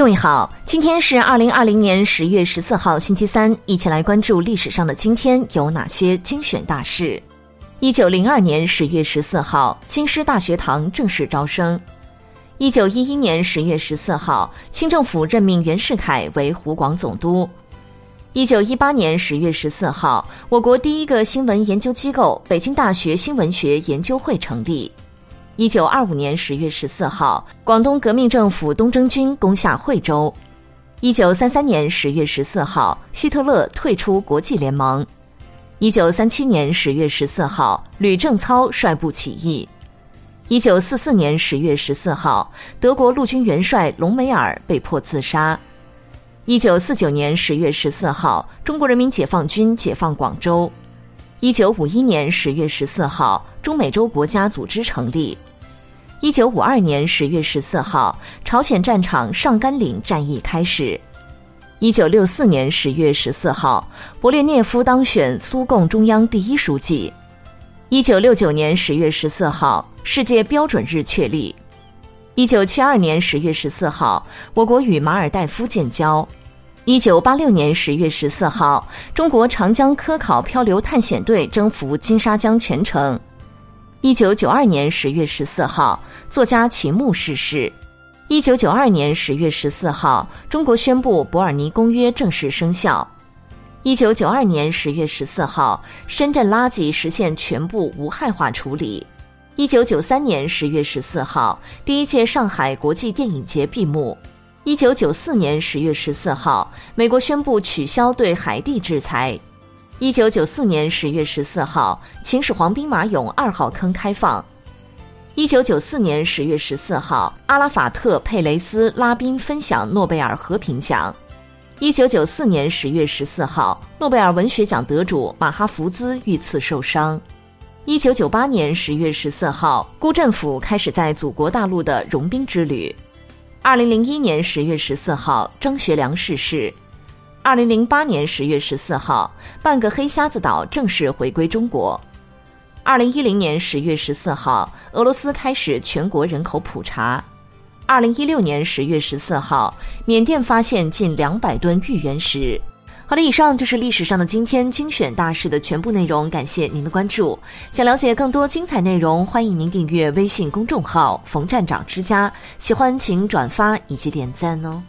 各位好，今天是二零二零年十月十四号，星期三，一起来关注历史上的今天有哪些精选大事。一九零二年十月十四号，京师大学堂正式招生。一九一一年十月十四号，清政府任命袁世凯为湖广总督。一九一八年十月十四号，我国第一个新闻研究机构——北京大学新闻学研究会成立。一九二五年十月十四号，广东革命政府东征军攻下惠州。一九三三年十月十四号，希特勒退出国际联盟。一九三七年十月十四号，吕正操率部起义。一九四四年十月十四号，德国陆军元帅隆美尔被迫自杀。一九四九年十月十四号，中国人民解放军解放广州。一九五一年十月十四号，中美洲国家组织成立。一九五二年十月十四号，朝鲜战场上甘岭战役开始。一九六四年十月十四号，勃列涅夫当选苏共中央第一书记。一九六九年十月十四号，世界标准日确立。一九七二年十月十四号，我国与马尔代夫建交。一九八六年十月十四号，中国长江科考漂流探险队征服金沙江全程。一九九二年十月十四号，作家秦牧逝世。一九九二年十月十四号，中国宣布《伯尔尼公约》正式生效。一九九二年十月十四号，深圳垃圾实现全部无害化处理。一九九三年十月十四号，第一届上海国际电影节闭幕。一九九四年十月十四号，美国宣布取消对海地制裁。一九九四年十月十四号，秦始皇兵马俑二号坑开放。一九九四年十月十四号，阿拉法特、佩雷斯拉宾分享诺贝尔和平奖。一九九四年十月十四号，诺贝尔文学奖得主马哈福兹遇刺受伤。一九九八年十月十四号，辜振甫开始在祖国大陆的融冰之旅。二零零一年十月十四号，张学良逝世。二零零八年十月十四号，半个黑瞎子岛正式回归中国。二零一零年十月十四号，俄罗斯开始全国人口普查。二零一六年十月十四号，缅甸发现近两百吨玉原石。好的，以上就是历史上的今天精选大事的全部内容，感谢您的关注。想了解更多精彩内容，欢迎您订阅微信公众号“冯站长之家”。喜欢请转发以及点赞哦。